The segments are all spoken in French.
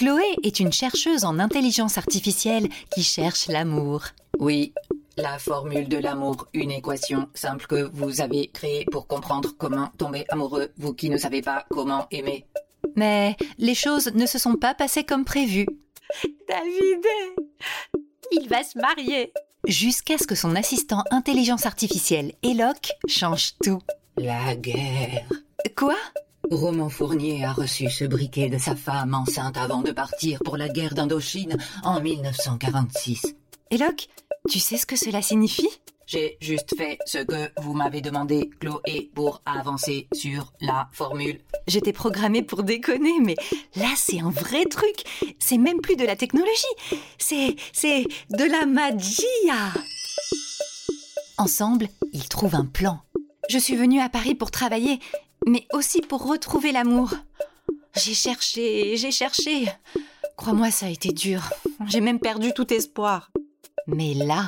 Chloé est une chercheuse en intelligence artificielle qui cherche l'amour. Oui, la formule de l'amour, une équation simple que vous avez créée pour comprendre comment tomber amoureux, vous qui ne savez pas comment aimer. Mais les choses ne se sont pas passées comme prévu. David, il va se marier. Jusqu'à ce que son assistant intelligence artificielle, Eloque, change tout. La guerre. Quoi? Roman Fournier a reçu ce briquet de sa femme enceinte avant de partir pour la guerre d'Indochine en 1946. Eloque, tu sais ce que cela signifie? J'ai juste fait ce que vous m'avez demandé, Chloé, pour avancer sur la formule. J'étais programmée pour déconner, mais là c'est un vrai truc. C'est même plus de la technologie. C'est, c'est de la magia. Ensemble, ils trouvent un plan. Je suis venue à Paris pour travailler, mais aussi pour retrouver l'amour. J'ai cherché, j'ai cherché. Crois-moi, ça a été dur. J'ai même perdu tout espoir. Mais là,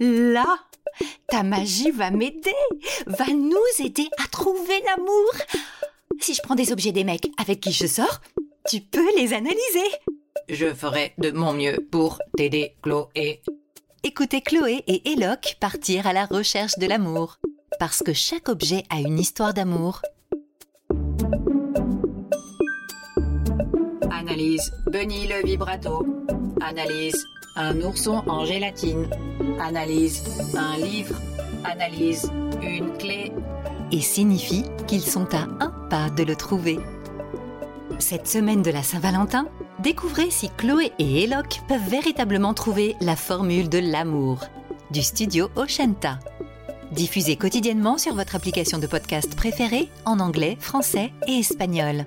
là, ta magie va m'aider, va nous aider à trouver l'amour. Si je prends des objets des mecs avec qui je sors, tu peux les analyser. Je ferai de mon mieux pour t'aider, Chloé. Écoutez Chloé et Eloque partir à la recherche de l'amour. Parce que chaque objet a une histoire d'amour. Analyse Bunny le vibrato. Analyse un ourson en gélatine. Analyse un livre. Analyse une clé. Et signifie qu'ils sont à un pas de le trouver. Cette semaine de la Saint-Valentin, découvrez si Chloé et Eloque peuvent véritablement trouver la formule de l'amour. Du studio Oshenta. Diffusé quotidiennement sur votre application de podcast préférée en anglais, français et espagnol.